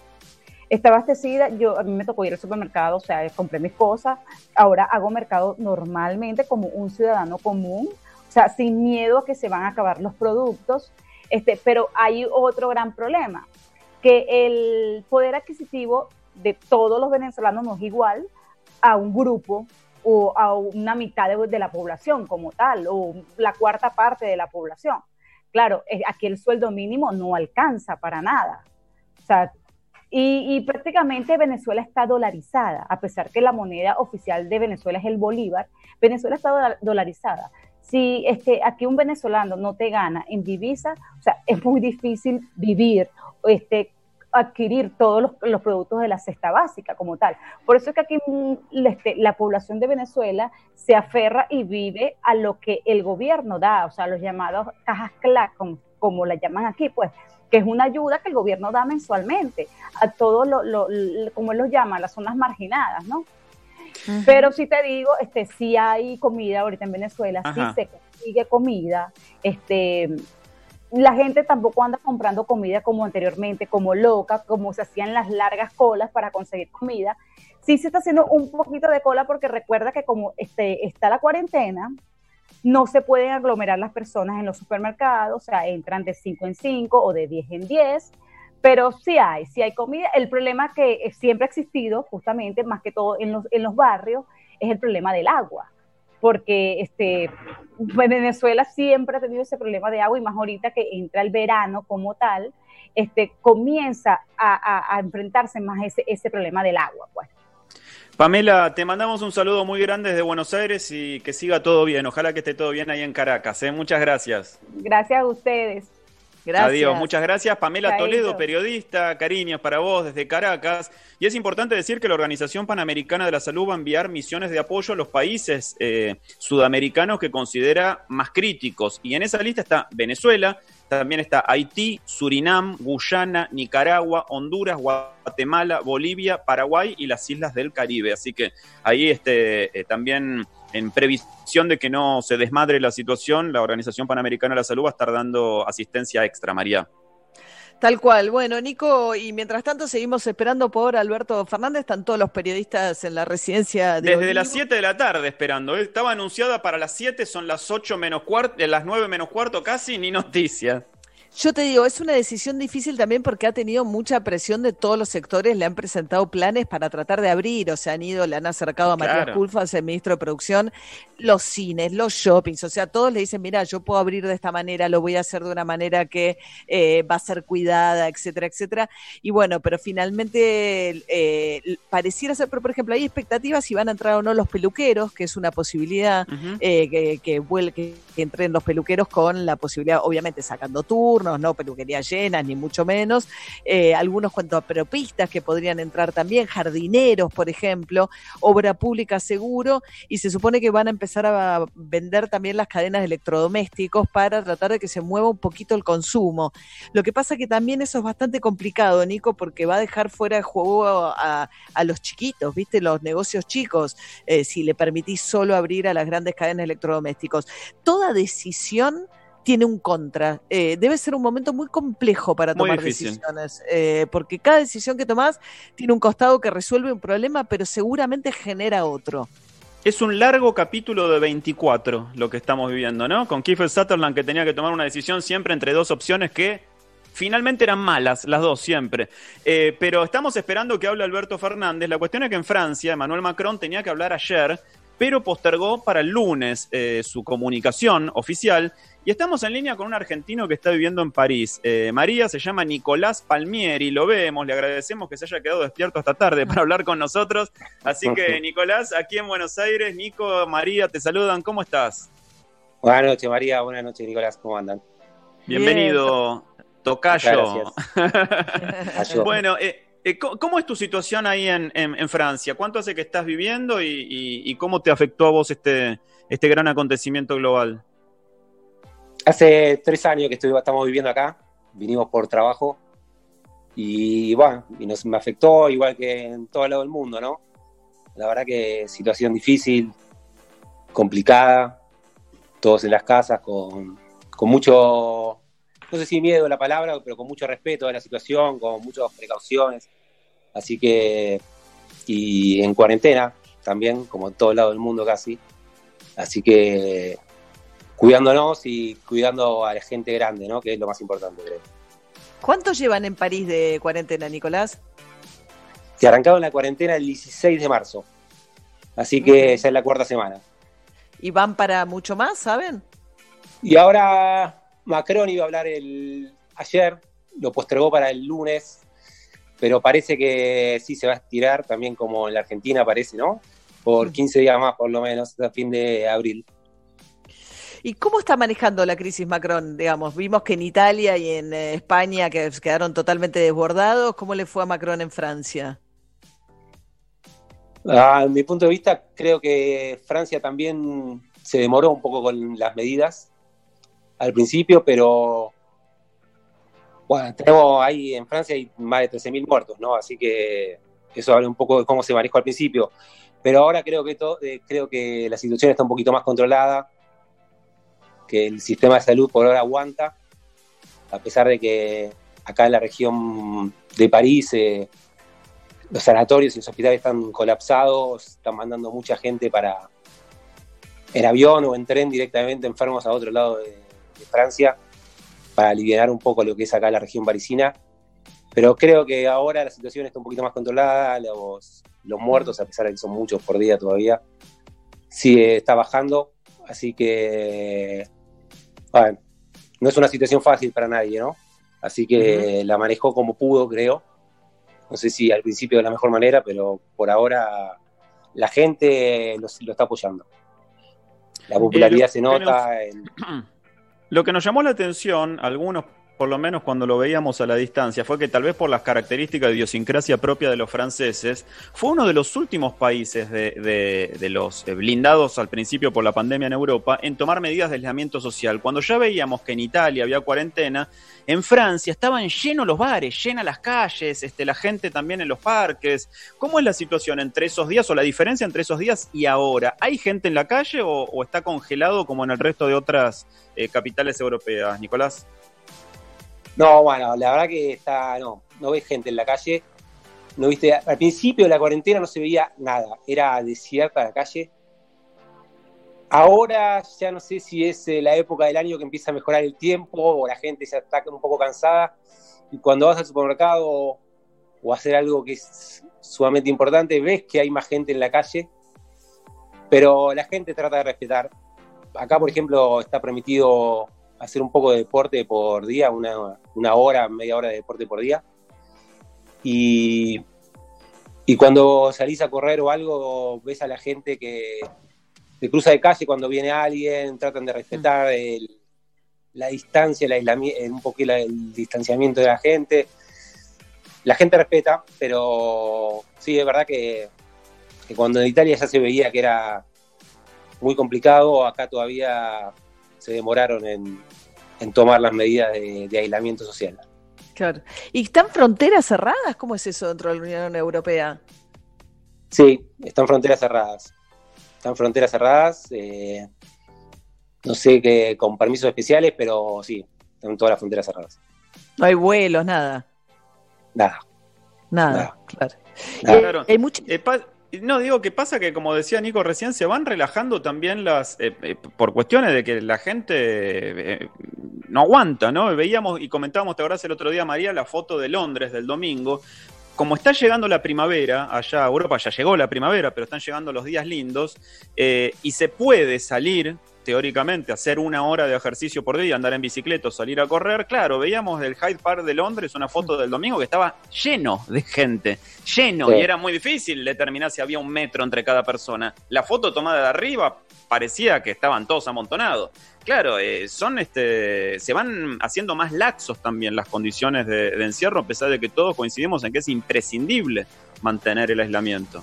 Está abastecida, yo, a mí me tocó ir al supermercado, o sea, compré mis cosas, ahora hago mercado normalmente como un ciudadano común, o sea, sin miedo a que se van a acabar los productos, este, pero hay otro gran problema, que el poder adquisitivo de todos los venezolanos no es igual a un grupo o a una mitad de, la población como tal, o la cuarta parte de la población. Claro, eh, aquí el sueldo mínimo no alcanza para nada. Sea, y, prácticamente Venezuela está dolarizada, a pesar que la moneda oficial de Venezuela es el bolívar, Venezuela está dolarizada. Si este, aquí un venezolano no te gana en divisa, o sea, es muy difícil vivir este, adquirir todos los, productos de la cesta básica como tal. Por eso es que aquí mm, este, la población de Venezuela se aferra y vive a lo que el gobierno da, o sea, los llamados cajas CLAC, como, la llaman aquí, pues, que es una ayuda que el gobierno da mensualmente a todos, lo, como él los llama, las zonas marginadas, ¿no? Pero si te digo, este, sí hay comida ahorita en Venezuela, sí se consigue comida, este, la gente tampoco anda comprando comida como anteriormente, como loca, como se hacían las largas colas para conseguir comida. Sí se está haciendo un poquito de cola porque recuerda que como este, está la cuarentena, no se pueden aglomerar las personas en los supermercados, o sea, entran de 5 en 5 o de 10 en 10, pero sí hay, sí hay comida. El problema que siempre ha existido, justamente, más que todo en los, en los barrios, es el problema del agua porque este, Venezuela siempre ha tenido ese problema de agua y más ahorita que entra el verano como tal, este, comienza a, enfrentarse más ese, ese problema del agua. Pues. Pamela, te mandamos un saludo muy grande desde Buenos Aires y que siga todo bien. Ojalá que esté todo bien ahí en Caracas. ¿eh? Muchas gracias. Gracias a ustedes. Gracias. Adiós, muchas gracias. Pamela Toledo, periodista, cariños para vos desde Caracas. Y es importante decir que la Organización Panamericana de la Salud va a enviar misiones de apoyo a los países eh, sudamericanos que considera más críticos. Y en esa lista está Venezuela, también está Haití, Surinam, Guyana, Nicaragua, Honduras, Guatemala, Bolivia, Paraguay y las islas del Caribe. Así que ahí este, eh, también en previsión de que no se desmadre la situación, la Organización Panamericana de la Salud va a estar dando asistencia extra, María. Tal cual. Bueno, Nico, y mientras tanto seguimos esperando por Alberto Fernández. Están todos los periodistas en la residencia de. Desde las 7 de la tarde esperando. Estaba anunciada para las 7, son las 8 menos cuarto, eh, las 9 menos cuarto casi, ni noticia. Yo te digo, es una decisión difícil también porque ha tenido mucha presión de todos los sectores, le han presentado planes para tratar de abrir, o sea, han ido, le han acercado a Matías Culfas, el ministro de Producción, los cines, los shoppings, o sea, todos le dicen, mira, yo puedo abrir de esta manera, lo voy a hacer de una manera que eh, va a ser cuidada, etcétera, etcétera. Y bueno, pero finalmente eh, pareciera ser, pero por ejemplo, hay expectativas si van a entrar o no los peluqueros, que es una posibilidad, eh, que, que, entren los peluqueros con la posibilidad, obviamente, sacando turnos no peluquería llenas, ni mucho menos. Eh, algunos cuentopropistas que podrían entrar también, jardineros, por ejemplo, obra pública seguro, y se supone que van a empezar a vender también las cadenas de electrodomésticos para tratar de que se mueva un poquito el consumo. Lo que pasa que también eso es bastante complicado, Nico, porque va a dejar fuera de juego a, los chiquitos, ¿viste? Los negocios chicos, eh, si le permitís solo abrir a las grandes cadenas de electrodomésticos. Decisión tiene un contra. Eh, debe ser un momento muy complejo para tomar decisiones, eh, porque cada decisión que tomás tiene un costado que resuelve un problema, pero seguramente genera otro. Es un largo capítulo de 24 lo que estamos viviendo, ¿no? Con Kiefer Sutherland que tenía que tomar una decisión siempre entre dos opciones que finalmente eran malas, las dos siempre. Eh, pero estamos esperando que hable Alberto Fernández. La cuestión es que en Francia, Emmanuel Macron tenía que hablar ayer, pero postergó para el lunes su comunicación oficial y estamos en línea con un argentino que está viviendo en París. Eh, María se llama Nicolás Palmieri, lo vemos, le agradecemos que se haya quedado despierto esta tarde para hablar con nosotros. Así que, <laughs> Nicolás, aquí en Buenos Aires, Nico, María, te saludan, ¿cómo estás? Buenas noches, María, buenas noches, Nicolás, ¿cómo andan? Bienvenido, Tocayo. <laughs> bueno, eh, eh, ¿cómo es tu situación ahí en, Francia? ¿Cuánto hace que estás viviendo y, cómo te afectó a vos este, este gran acontecimiento global? Hace tres años que estamos viviendo acá, vinimos por trabajo y bueno, nos, me afectó igual que en todo lado del mundo, ¿no? La verdad que situación difícil, complicada, todos en las casas con mucho, no sé si miedo la palabra, pero con mucho respeto a la situación, con muchas precauciones. Así que, y en cuarentena también, como en todo lado del mundo casi. Así que cuidándonos y cuidando a la gente grande, ¿no? Que es lo más importante, creo. ¿Cuánto llevan en París de cuarentena, Nicolás? Se arrancaron la cuarentena el 16 de marzo. Así que ya es la cuarta semana. ¿Y van para mucho más, saben? Y ahora Macron iba a hablar el ayer, lo postergó para el lunes, pero parece que sí se va a estirar también como en la Argentina parece, ¿no? Por 15 días más por lo menos, a fin de abril. ¿Y cómo está manejando la crisis Macron? Digamos, vimos que en Italia y en eh, España que quedaron totalmente desbordados. ¿Cómo le fue a Macron en Francia? Ah, a mi punto de vista, creo que Francia también se demoró un poco con las medidas al principio, pero bueno, tenemos ahí en Francia hay más de 13.000 muertos, ¿no? Así que eso habla un poco de cómo se manejó al principio. Pero ahora creo que, eh, creo que la situación está un poquito más controlada que el sistema de salud por ahora aguanta. a pesar de que acá en la región de París eh, los sanatorios y los hospitales están colapsados, están mandando mucha gente para en avión o en tren directamente enfermos a otro lado de, de Francia para aliviar un poco lo que es acá la región parisina. Pero creo que ahora la situación está un poquito más controlada, los, los muertos, a pesar de que son muchos por día todavía, sí está bajando. Así que, bueno, no es una situación fácil para nadie, ¿no? Así que la manejó como pudo, creo. No sé si al principio de la mejor manera, pero por ahora la gente lo, lo está apoyando. La popularidad Eh, lo se nota. en- <clears throat> Lo que nos llamó la atención, algunos, por lo menos cuando lo veíamos a la distancia, fue que tal vez por las características de idiosincrasia propia de los franceses, fue uno de los últimos países de, de- de los eh, blindados al principio por la pandemia en Europa en tomar medidas de aislamiento social. Cuando ya veíamos que en Italia había cuarentena, en Francia estaban llenos los bares, llenas las calles, este, la gente también en los parques. ¿Cómo es la situación entre esos días o la diferencia entre esos días y ahora? ¿Hay gente en la calle o, o está congelado como en el resto de otras eh, capitales europeas, Nicolás? No, bueno, la verdad que está, no, no ves gente en la calle. No viste, al principio de la cuarentena no se veía nada, era desierta la calle. Ahora ya no sé si es eh, la época del año que empieza a mejorar el tiempo o la gente ya está un poco cansada. Y cuando vas al supermercado o, o a hacer algo que es sumamente importante, ves que hay más gente en la calle, pero la gente trata de respetar. Acá, por ejemplo, está permitido hacer un poco de deporte por día, una, una hora, media hora de deporte por día. Y, y cuando salís a correr o algo, ves a la gente que te cruza de calle cuando viene alguien, tratan de respetar el- la distancia, el aislami- un el, el distanciamiento de la gente. La gente respeta, pero sí, es verdad que, que cuando en Italia ya se veía que era muy complicado, acá todavía se demoraron en, en tomar las medidas de, de aislamiento social. Claro. ¿Y están fronteras cerradas? ¿Cómo es eso dentro de la Unión Europea? Sí, están fronteras cerradas. Están fronteras cerradas. eh, no sé que con permisos especiales, pero sí, están todas las fronteras cerradas. No hay vuelos, nada. Nada. Nada, claro. Claro. hay mucho- Eh, pa- no, digo que pasa que, como decía Nico recién, se van relajando también las. eh, eh, por cuestiones de que la gente eh, no aguanta, ¿no? Veíamos y comentábamos, te acordás el otro día, María, la foto de Londres del domingo. Como está llegando la primavera, allá Europa ya llegó la primavera, pero están llegando los días lindos, y se puede salir, teóricamente, hacer una hora de ejercicio por día, andar en bicicleta o salir a correr. Claro, veíamos del Hyde Park de Londres una foto del domingo que estaba lleno de gente, lleno, Sí. y era muy difícil determinar si había un metro entre cada persona. La foto tomada de arriba parecía que estaban todos amontonados. Claro, eh, son este, se van haciendo más laxos también las condiciones de, de encierro, a pesar de que todos coincidimos en que es imprescindible mantener el aislamiento.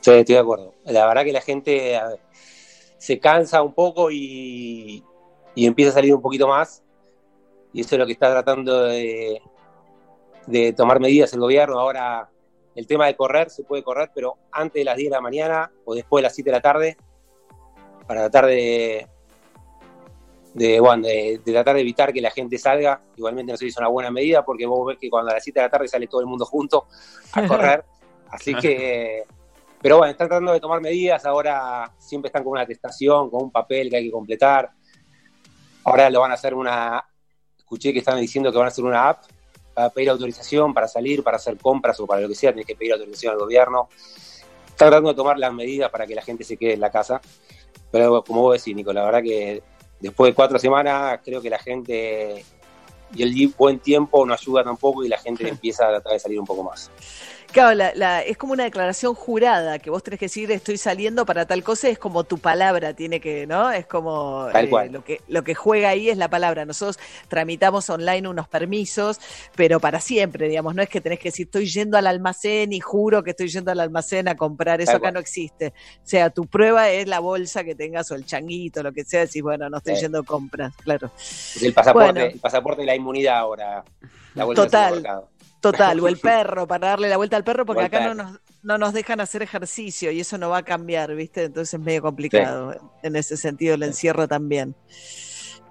Sí, estoy de acuerdo. La verdad que la gente a ver, se cansa un poco y, y empieza a salir un poquito más. Y eso es lo que está tratando de, de tomar medidas el gobierno. Ahora, el tema de correr, se puede correr, pero antes de las 10 de la mañana o después de las 7 de la tarde, para tratar de, de, bueno, de, de tratar de evitar que la gente salga. Igualmente no sé si es una buena medida, porque vos ves que cuando a las 7 de la tarde sale todo el mundo junto a <laughs> correr. Así que, <laughs> pero bueno, están tratando de tomar medidas. Ahora siempre están con una atestación, con un papel que hay que completar. Ahora lo van a hacer una. Escuché que estaban diciendo que van a hacer una app para pedir autorización para salir, para hacer compras o para lo que sea. Tienes que pedir autorización al gobierno. Están tratando de tomar las medidas para que la gente se quede en la casa. Pero como vos decís, Nico, la verdad que después de cuatro semanas creo que la gente y el buen tiempo no ayuda tampoco y la gente <laughs> empieza a tratar de salir un poco más. Claro, la- la- es como una declaración jurada que vos tenés que decir estoy saliendo para tal cosa, es como tu palabra tiene que, ¿no? Es como Tal eh, lo que lo que juega ahí es la palabra. Nosotros tramitamos online unos permisos, pero para siempre, digamos, no es que tenés que decir estoy yendo al almacén y juro que estoy yendo al almacén a comprar, eso Tal acá cual. no existe. O sea, tu prueba es la bolsa que tengas o el changuito, lo que sea, decís, bueno, no estoy Sí. yendo a compras, claro. Es el pasaporte, Bueno. el pasaporte de la inmunidad ahora. La al Total. Total, o el <laughs> perro, para darle la vuelta al perro, porque acá no nos, no nos dejan hacer ejercicio y eso no va a cambiar, ¿viste? Entonces es medio complicado en ese sentido el encierro también.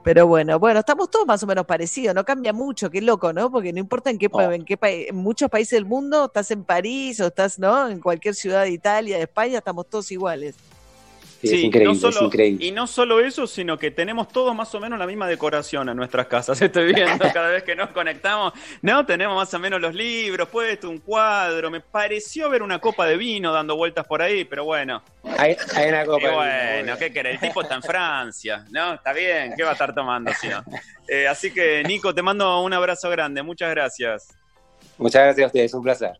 Pero bueno, bueno, estamos todos más o menos parecidos, no cambia mucho, qué loco, ¿no? Porque no importa en qué, pa- en qué país, en muchos países del mundo, estás en París o estás, ¿no? En cualquier ciudad de Italia, de España, estamos todos iguales. Sí, es increíble, no solo- es increíble. Y no solo eso, sino que tenemos todos más o menos la misma decoración en nuestras casas. <laughs> Estoy viendo <laughs> cada vez que nos conectamos. No, tenemos más o menos los libros, puesto un cuadro. Me pareció ver una copa de vino dando vueltas por ahí, pero bueno. Hay, hay una copa. Y de vino, bueno. ¿qué querés? El tipo está en Francia, ¿no? Está bien, ¿qué va a estar tomando si no? Eh, así que, Nico, te mando un abrazo grande. Muchas gracias. Muchas gracias a ustedes, un placer.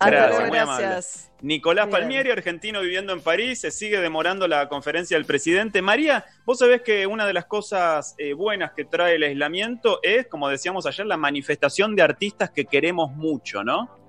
Gracias, muy amable. Nicolás Bien. Palmieri, argentino viviendo en París, se sigue demorando la conferencia del presidente. María, vos sabés que una de las cosas eh, buenas que trae el aislamiento es, como decíamos ayer, la manifestación de artistas que queremos mucho, ¿no?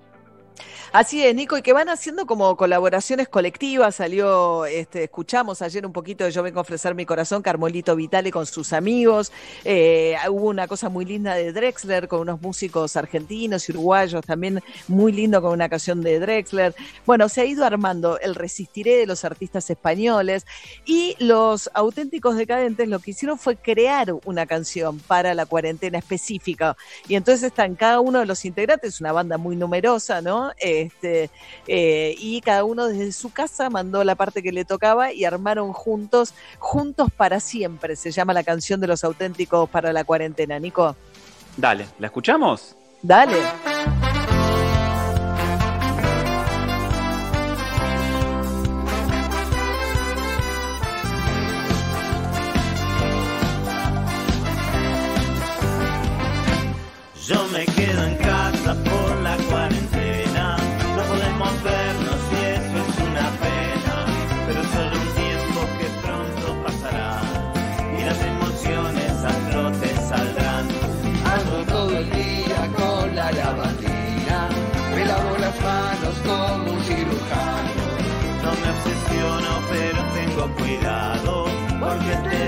Así es, Nico, y que van haciendo como colaboraciones colectivas. Salió, este, escuchamos ayer un poquito de Yo vengo a ofrecer mi corazón, Carmolito Vitale con sus amigos. Eh, hubo una cosa muy linda de Drexler con unos músicos argentinos y uruguayos, también muy lindo con una canción de Drexler. Bueno, se ha ido armando el Resistiré de los artistas españoles y los auténticos decadentes lo que hicieron fue crear una canción para la cuarentena específica. Y entonces están cada uno de los integrantes, una banda muy numerosa, ¿no? Este, eh, y cada uno desde su casa mandó la parte que le tocaba y armaron juntos, juntos para siempre, se llama la canción de los auténticos para la cuarentena. Nico, Dale, ¿la escuchamos? dale. Yo me quedo en cuidado. Porque este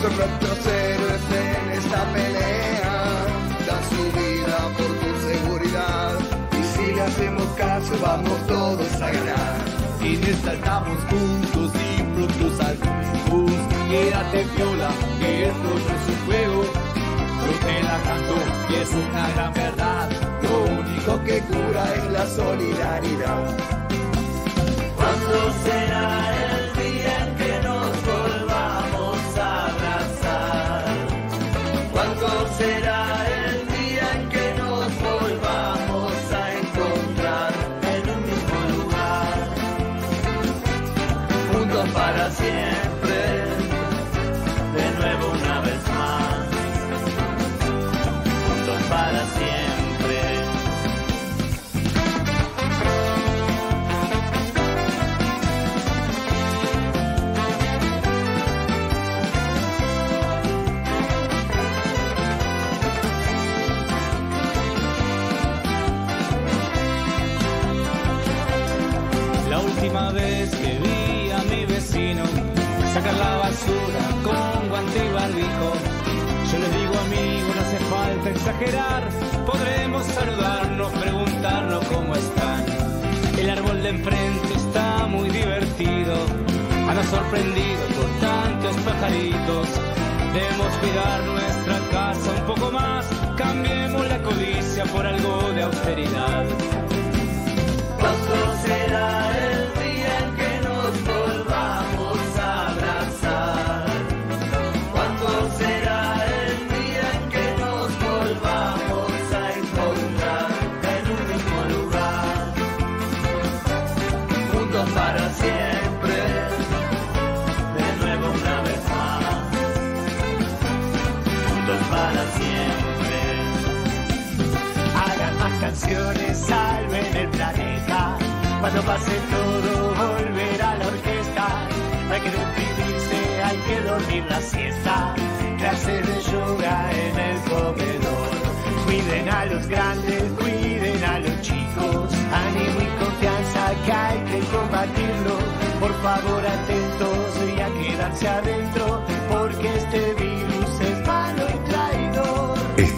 Son nuestros héroes en esta pelea. Dan su vida por tu seguridad. Y si le hacemos caso, vamos todos a ganar. Y saltamos juntos y pronto saltamos. Quédate viola, que esto no es un juego. Yo te la canto y es una gran verdad. Lo único que cura es la solidaridad. ¿Cuándo será el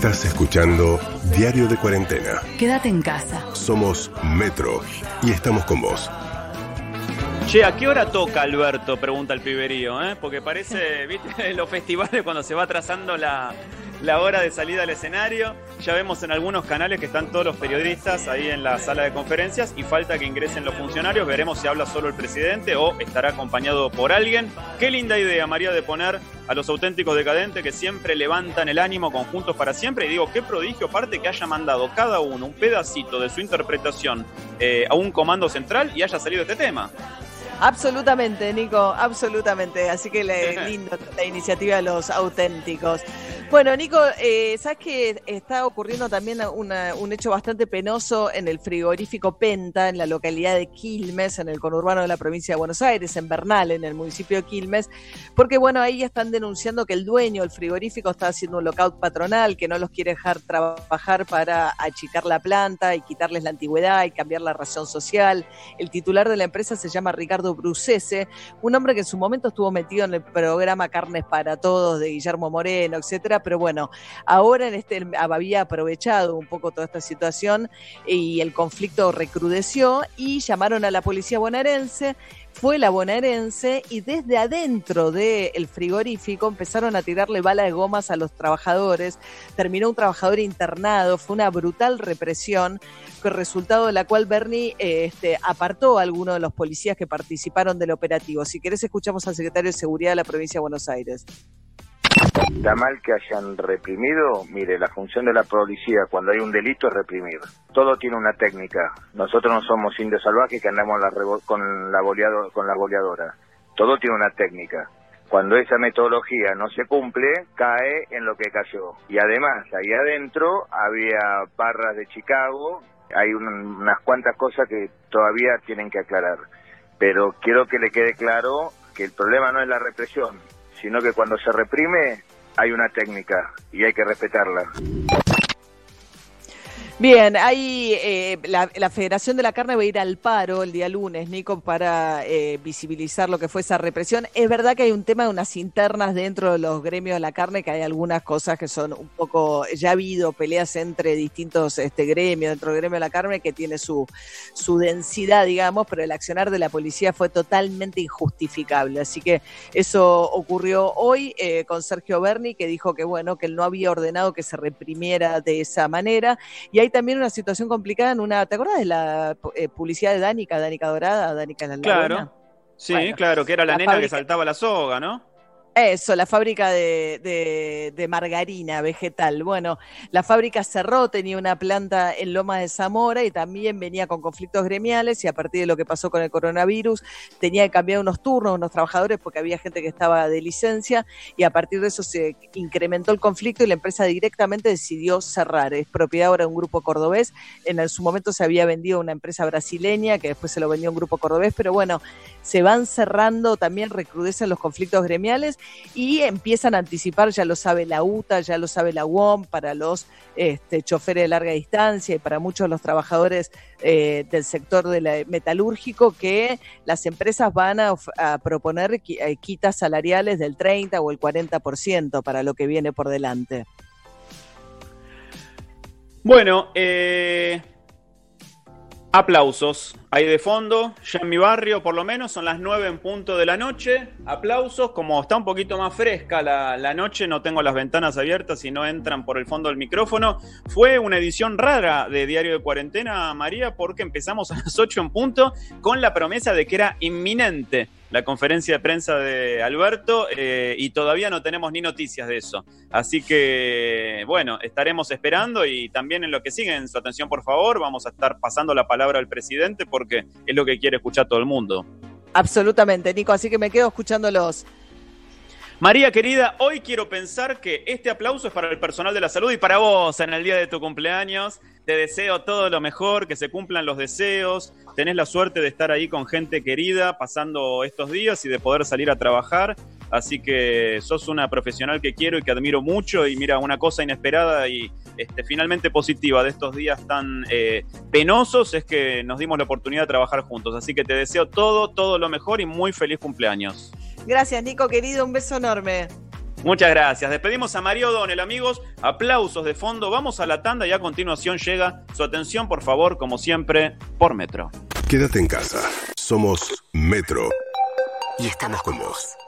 Estás escuchando Diario de Cuarentena. Quédate en casa. Somos Metro y estamos con vos. Che, ¿a qué hora toca Alberto? Pregunta el piberío, ¿eh? Porque parece, <laughs> viste, los festivales cuando se va trazando la, la hora de salida al escenario. Ya vemos en algunos canales que están todos los periodistas ahí en la sala de conferencias y falta que ingresen los funcionarios. Veremos si habla solo el presidente o estará acompañado por alguien. Qué linda idea, María, de poner a los auténticos decadentes que siempre levantan el ánimo conjuntos para siempre. Y digo, qué prodigio, aparte que haya mandado cada uno un pedacito de su interpretación eh, a un comando central y haya salido este tema. Absolutamente, Nico, absolutamente. Así que le, <laughs> lindo la iniciativa de los auténticos. Bueno, Nico, eh, sabes que está ocurriendo también una- un hecho bastante penoso en el frigorífico Penta, en la localidad de Quilmes, en el conurbano de la provincia de Buenos Aires, en Bernal, en el municipio de Quilmes, porque bueno, ahí están denunciando que el dueño del frigorífico está haciendo un lockout patronal, que no los quiere dejar trabajar para achicar la planta y quitarles la antigüedad y cambiar la razón social. El titular de la empresa se llama Ricardo Brucese, un hombre que en su momento estuvo metido en el programa Carnes para Todos de Guillermo Moreno, etcétera, pero bueno, ahora en este había aprovechado un poco toda esta situación y el conflicto recrudeció y llamaron a la policía bonaerense fue la bonaerense y desde adentro del frigorífico empezaron a tirarle bala de gomas a los trabajadores. Terminó un trabajador internado, fue una brutal represión, con resultado de la cual Bernie eh, este, apartó a algunos de los policías que participaron del operativo. Si querés, escuchamos al secretario de Seguridad de la provincia de Buenos Aires. Está mal que hayan reprimido. Mire, la función de la policía cuando hay un delito es reprimir. Todo tiene una técnica. Nosotros no somos indios salvajes que andamos la con la goleado- con la goleadora. Todo tiene una técnica. Cuando esa metodología no se cumple, cae en lo que cayó. Y además, ahí adentro había barras de Chicago. Hay un- unas cuantas cosas que todavía tienen que aclarar. Pero quiero que le quede claro que el problema no es la represión, sino que cuando se reprime hay una técnica y hay que respetarla. Bien, hay eh, la, la Federación de la Carne va a ir al paro el día lunes, Nico, para eh, visibilizar lo que fue esa represión. Es verdad que hay un tema de unas internas dentro de los gremios de la carne, que hay algunas cosas que son un poco, ya ha habido peleas entre distintos este, gremios, dentro del gremio de la carne, que tiene su, su densidad, digamos, pero el accionar de la policía fue totalmente injustificable. Así que eso ocurrió hoy eh, con Sergio Berni, que dijo que, bueno, que él no había ordenado que se reprimiera de esa manera. Y hay también una situación complicada en una, ¿te acuerdas de la eh, publicidad de Danica, Danica Dorada, Danica la Claro. Sí, Bueno, claro, que era la, la nena que saltaba la soga, ¿no? Eso, la fábrica de, de- de margarina vegetal. Bueno, la fábrica cerró, tenía una planta en Loma de Zamora y también venía con conflictos gremiales y a partir de lo que pasó con el coronavirus tenía que cambiar unos turnos, unos trabajadores porque había gente que estaba de licencia y a partir de eso se incrementó el conflicto y la empresa directamente decidió cerrar. Es propiedad ahora de un grupo cordobés. En su momento se había vendido una empresa brasileña que después se lo vendió a un grupo cordobés, pero bueno, se van cerrando, también recrudecen los conflictos gremiales y empiezan a anticipar, ya lo sabe la UTA, ya lo sabe la UOM, para los este, choferes de larga distancia y para muchos de los trabajadores eh, del sector de metalúrgico, que las empresas van a, a proponer eh, quitas salariales del 30 o el 40% para lo que viene por delante. Bueno, eh, aplausos. Ahí de fondo, ya en mi barrio por lo menos, son las 9 en punto de la noche. Aplausos, como está un poquito más fresca la, la noche, no tengo las ventanas abiertas y no entran por el fondo del micrófono. Fue una edición rara de Diario de Cuarentena, María, porque empezamos a las 8 en punto con la promesa de que era inminente la conferencia de prensa de Alberto eh, y todavía no tenemos ni noticias de eso. Así que, bueno, estaremos esperando y también en lo que sigue, en su atención por favor, vamos a estar pasando la palabra al presidente porque es lo que quiere escuchar todo el mundo. Absolutamente, Nico, así que me quedo escuchándolos. María querida, hoy quiero pensar que este aplauso es para el personal de la salud y para vos en el día de tu cumpleaños. Te deseo todo lo mejor, que se cumplan los deseos. Tenés la suerte de estar ahí con gente querida pasando estos días y de poder salir a trabajar. Así que sos una profesional que quiero y que admiro mucho. Y mira, una cosa inesperada y este, finalmente positiva de estos días tan eh, penosos es que nos dimos la oportunidad de trabajar juntos. Así que te deseo todo, todo lo mejor y muy feliz cumpleaños. Gracias, Nico, querido. Un beso enorme. Muchas gracias. Despedimos a María O'Donnell, amigos. Aplausos de fondo. Vamos a la tanda y a continuación llega su atención, por favor, como siempre, por Metro. Quédate en casa. Somos Metro. Y estamos con vos.